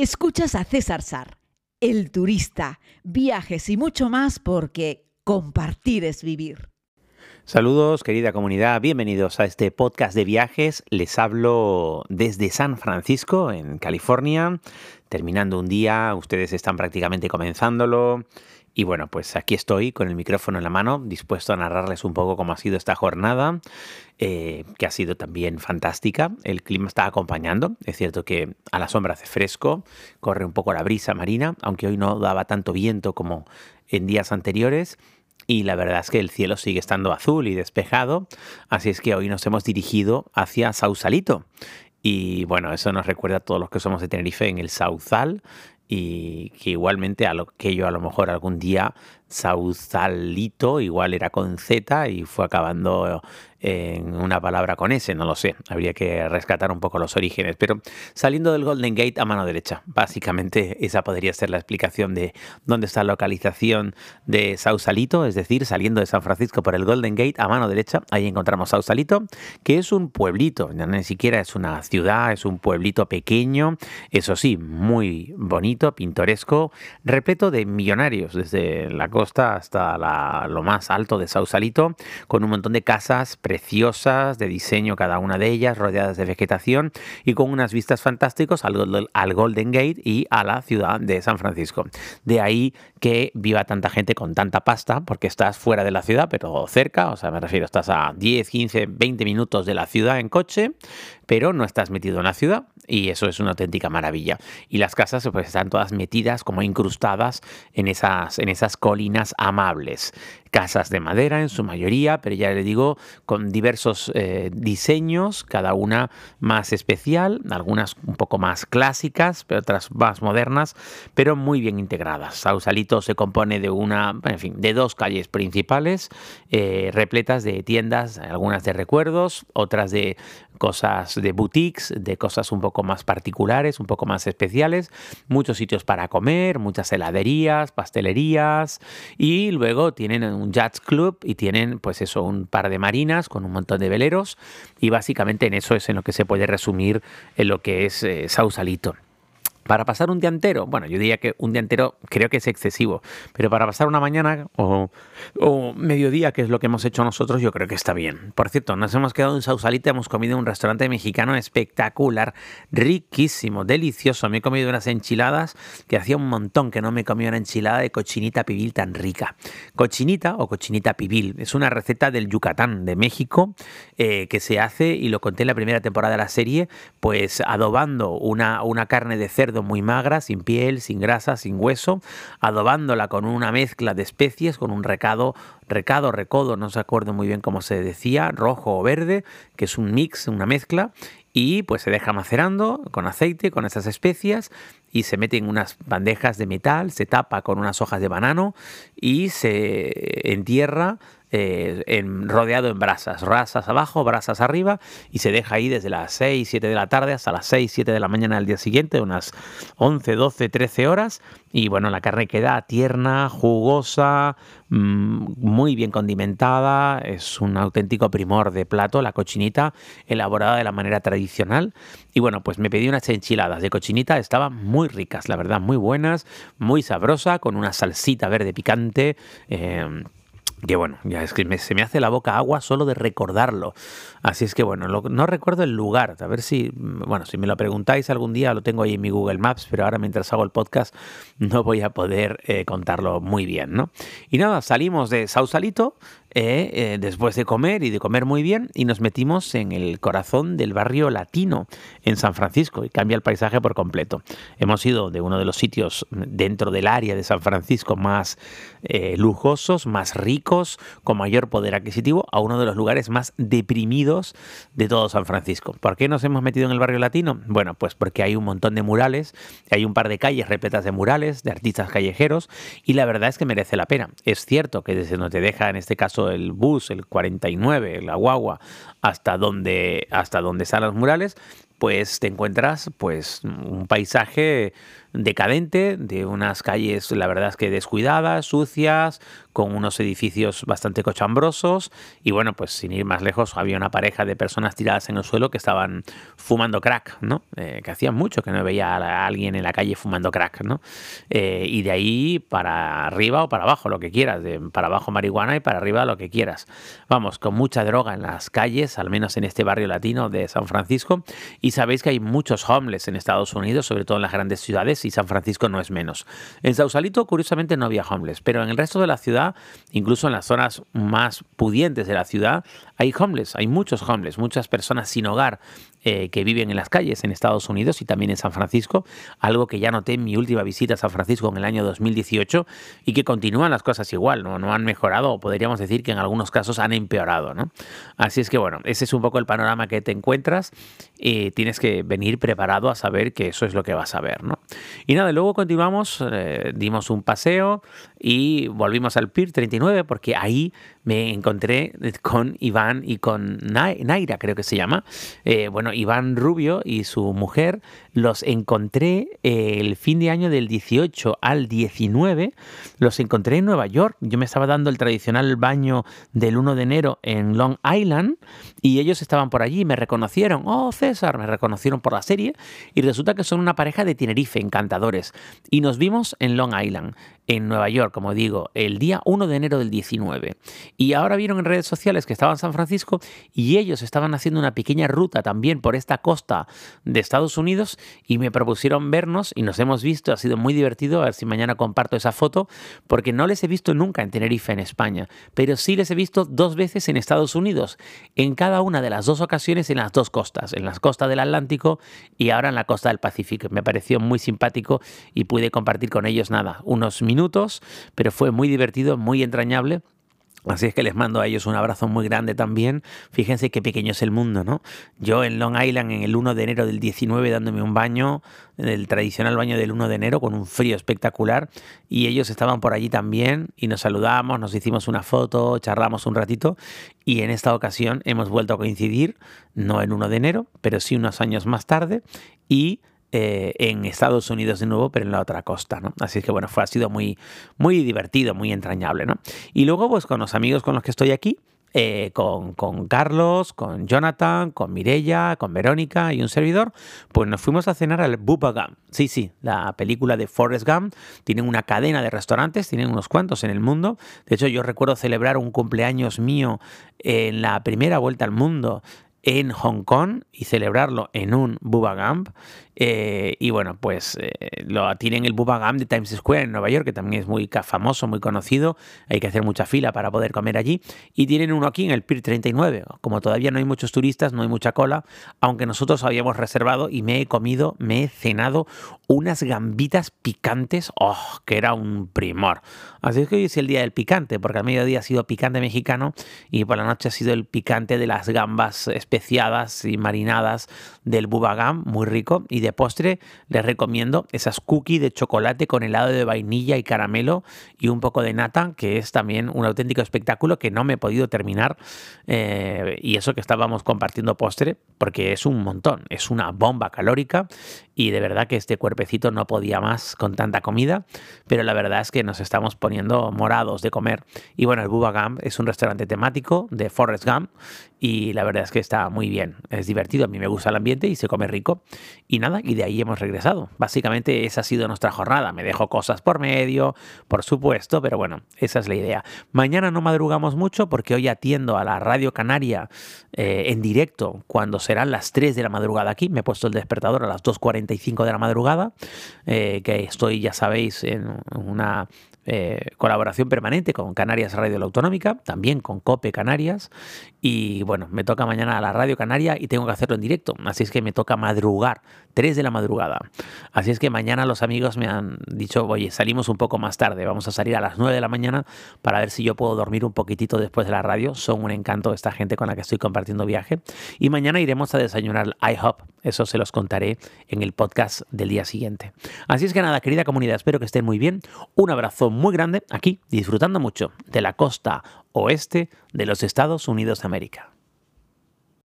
Escuchas a César Sar, el turista, viajes y mucho más porque compartir es vivir. Saludos querida comunidad, bienvenidos a este podcast de viajes. Les hablo desde San Francisco, en California, terminando un día, ustedes están prácticamente comenzándolo. Y bueno, pues aquí estoy con el micrófono en la mano, dispuesto a narrarles un poco cómo ha sido esta jornada, eh, que ha sido también fantástica. El clima está acompañando, es cierto que a la sombra hace fresco, corre un poco la brisa marina, aunque hoy no daba tanto viento como en días anteriores. Y la verdad es que el cielo sigue estando azul y despejado, así es que hoy nos hemos dirigido hacia Sausalito. Y bueno, eso nos recuerda a todos los que somos de Tenerife en el Sauzal, y que igualmente a lo que yo a lo mejor algún día Sausalito igual era con Z y fue acabando en una palabra con S, no lo sé, habría que rescatar un poco los orígenes, pero saliendo del Golden Gate a mano derecha, básicamente esa podría ser la explicación de dónde está la localización de Sausalito, es decir, saliendo de San Francisco por el Golden Gate a mano derecha, ahí encontramos Sausalito, que es un pueblito, ni siquiera es una ciudad, es un pueblito pequeño, eso sí, muy bonito, pintoresco, repleto de millonarios, desde la costa hasta lo más alto de Sausalito, con un montón de casas preciosas, de diseño cada una de ellas, rodeadas de vegetación y con unas vistas fantásticas al, al Golden Gate y a la ciudad de San Francisco. De ahí que viva tanta gente con tanta pasta, porque estás fuera de la ciudad, pero cerca, o sea, me refiero, estás a 10, 15, 20 minutos de la ciudad en coche, pero no estás metido en la ciudad y eso es una auténtica maravilla. Y las casas pues están todas metidas como incrustadas en esas, colinas amables. Casas de madera en su mayoría, pero ya le digo, con diversos eh, diseños, cada una más especial, algunas un poco más clásicas, pero otras más modernas, pero muy bien integradas. Sausalito se compone de una, en fin, de dos calles principales, eh, repletas de tiendas, algunas de recuerdos, otras de cosas de boutiques, de cosas un poco más particulares, un poco más especiales, muchos sitios para comer, muchas heladerías, pastelerías y luego tienen un yacht club y tienen pues eso, un par de marinas con un montón de veleros y básicamente en eso es en lo que se puede resumir en lo que es eh, Sausalito. Para pasar un día entero, bueno, yo diría que un día entero creo que es excesivo, pero para pasar una mañana o, mediodía, que es lo que hemos hecho nosotros, yo creo que está bien. Por cierto, nos hemos quedado en Sausalita, hemos comido en un restaurante mexicano espectacular, riquísimo, delicioso. Me he comido unas enchiladas que hacía un montón que no me comía una enchilada de cochinita pibil tan rica. Cochinita o cochinita pibil es una receta del Yucatán, de México, eh, que se hace, y lo conté en la primera temporada de la serie, pues adobando una, una carne de cerdo muy magra, sin piel, sin grasa, sin hueso, adobándola con una mezcla de especies, con un recado, recado, recodo, no se acuerdo muy bien cómo se decía, rojo o verde, que es un mix, una mezcla, y pues se deja macerando con aceite, con esas especias y se mete en unas bandejas de metal, se tapa con unas hojas de banano y se entierra eh, en, rodeado en brasas, brasas abajo, brasas arriba, y se deja ahí desde las 6, 7 de la tarde hasta las 6, 7 de la mañana del día siguiente, unas 11, 12, 13 horas, y bueno, la carne queda tierna, jugosa, mm, muy bien condimentada, es un auténtico primor de plato, la cochinita elaborada de la manera tradicional, y bueno, pues me pedí unas enchiladas de cochinita, estaban muy ricas, la verdad, muy buenas, muy sabrosa, con una salsita verde picante, eh, que bueno, ya es que se me hace la boca agua solo de recordarlo. Así es que bueno, no recuerdo el lugar. A ver si, bueno, si me lo preguntáis algún día, lo tengo ahí en mi Google Maps, pero ahora mientras hago el podcast no voy a poder eh, contarlo muy bien, ¿no? Y nada, salimos de Sausalito eh, eh, después de comer y de comer muy bien y nos metimos en el corazón del barrio latino en San Francisco y cambia el paisaje por completo. Hemos ido de uno de los sitios dentro del área de San Francisco más eh, lujosos, más ricos, con mayor poder adquisitivo, a uno de los lugares más deprimidos de todo San Francisco. ¿Por qué nos hemos metido en el barrio latino? Bueno, pues porque hay un montón de murales, hay un par de calles repletas de murales, de artistas callejeros y la verdad es que merece la pena. Es cierto que desde donde te deja en este caso el bus, el 49, la guagua, hasta donde, hasta donde están los murales, pues te encuentras pues un paisaje decadente, de unas calles, la verdad es que descuidadas, sucias, con unos edificios bastante cochambrosos y bueno, pues sin ir más lejos, había una pareja de personas tiradas en el suelo que estaban fumando crack, ¿no? Eh, que hacía mucho que no veía a alguien en la calle fumando crack, ¿no? Eh, y de ahí para arriba o para abajo, lo que quieras, para abajo marihuana y para arriba lo que quieras. Vamos, con mucha droga en las calles, al menos en este barrio latino de San Francisco, sabéis que hay muchos homeless en Estados Unidos, sobre todo en las grandes ciudades, y San Francisco no es menos. En Sausalito, curiosamente, no había homeless, pero en el resto de la ciudad, incluso en las zonas más pudientes de la ciudad, hay homeless, hay muchos homeless, muchas personas sin hogar eh, que viven en las calles en Estados Unidos y también en San Francisco, algo que ya noté en mi última visita a San Francisco en el año 2018 y que continúan las cosas igual, no, han mejorado o podríamos decir que en algunos casos han empeorado. ¿no? Así es que bueno, ese es un poco el panorama que te encuentras y tienes que venir preparado a saber que eso es lo que vas a ver. ¿no? Y nada, luego continuamos, eh, dimos un paseo y volvimos al Pier 39 porque ahí me encontré con Iván y con Naira, creo que se llama. Eh, bueno, Iván Rubio y su mujer los encontré eh, el fin de año del 18 al 19. Los encontré en Nueva York. Yo me estaba dando el tradicional baño del 1 de enero en Long Island y ellos estaban por allí me reconocieron. Oh, César, me reconocieron por la serie y resulta que son una pareja de Tenerife, encantadores. Y nos vimos en Long Island en Nueva York, como digo, el día 1 de enero del 19. Y ahora vieron en redes sociales que estaba en San Francisco y ellos estaban haciendo una pequeña ruta también por esta costa de Estados Unidos y me propusieron vernos y nos hemos visto. Ha sido muy divertido, a ver si mañana comparto esa foto, porque no les he visto nunca en Tenerife, en España, pero sí les he visto dos veces en Estados Unidos, en cada una de las dos ocasiones en las dos costas, en las costas del Atlántico y ahora en la costa del Pacífico. Me pareció muy simpático y pude compartir con ellos nada, unos minutos pero fue muy divertido, muy entrañable. Así es que les mando a ellos un abrazo muy grande también. Fíjense qué pequeño es el mundo, ¿no? Yo en Long Island en el 1 de enero del 19 dándome un baño, el tradicional baño del 1 de enero con un frío espectacular y ellos estaban por allí también y nos saludamos, nos hicimos una foto, charlamos un ratito y en esta ocasión hemos vuelto a coincidir, no en 1 de enero, pero sí unos años más tarde y eh, en Estados Unidos de nuevo, pero en la otra costa, ¿no? Así que bueno, fue, ha sido muy, muy divertido, muy entrañable, ¿no? Y luego, pues con los amigos con los que estoy aquí, eh, con, con, Carlos, con Jonathan, con Mirella, con Verónica y un servidor, pues nos fuimos a cenar al Bubba Gum. Sí, sí, la película de Forrest Gump. Tienen una cadena de restaurantes, tienen unos cuantos en el mundo. De hecho, yo recuerdo celebrar un cumpleaños mío en la primera vuelta al mundo en Hong Kong y celebrarlo en un Bubba Gump eh, y bueno, pues eh, lo tienen el Bubba Gum de Times Square en Nueva York, que también es muy famoso, muy conocido. Hay que hacer mucha fila para poder comer allí. Y tienen uno aquí en el Pier 39. Como todavía no hay muchos turistas, no hay mucha cola, aunque nosotros habíamos reservado y me he comido, me he cenado unas gambitas picantes. ¡Oh! Que era un primor. Así es que hoy es el día del picante, porque al mediodía ha sido picante mexicano y por la noche ha sido el picante de las gambas especiadas y marinadas del Bubba Gum, muy rico. Y de postre les recomiendo esas cookies de chocolate con helado de vainilla y caramelo y un poco de nata, que es también un auténtico espectáculo que no me he podido terminar. Eh, y eso que estábamos compartiendo postre, porque es un montón, es una bomba calórica y de verdad que este cuerpecito no podía más con tanta comida, pero la verdad es que nos estamos poniendo morados de comer. Y bueno, el Bubba es un restaurante temático de Forrest Gump y la verdad es que está muy bien, es divertido, a mí me gusta el ambiente y se come rico. Y nada, y de ahí hemos regresado. Básicamente esa ha sido nuestra jornada. Me dejo cosas por medio, por supuesto, pero bueno, esa es la idea. Mañana no madrugamos mucho porque hoy atiendo a la Radio Canaria eh, en directo cuando serán las 3 de la madrugada aquí. Me he puesto el despertador a las 2.45 de la madrugada, eh, que estoy, ya sabéis, en una eh, colaboración permanente con Canarias Radio La Autonómica, también con Cope Canarias. Y bueno, me toca mañana a la Radio Canaria y tengo que hacerlo en directo. Así es que me toca madrugar, 3 de la madrugada. Así es que mañana los amigos me han dicho, oye, salimos un poco más tarde, vamos a salir a las 9 de la mañana para ver si yo puedo dormir un poquitito después de la radio. Son un encanto esta gente con la que estoy compartiendo viaje. Y mañana iremos a desayunar al IHOP. Eso se los contaré en el podcast del día siguiente. Así es que nada, querida comunidad, espero que estén muy bien. Un abrazo muy grande aquí, disfrutando mucho de la costa oeste de los Estados Unidos de América.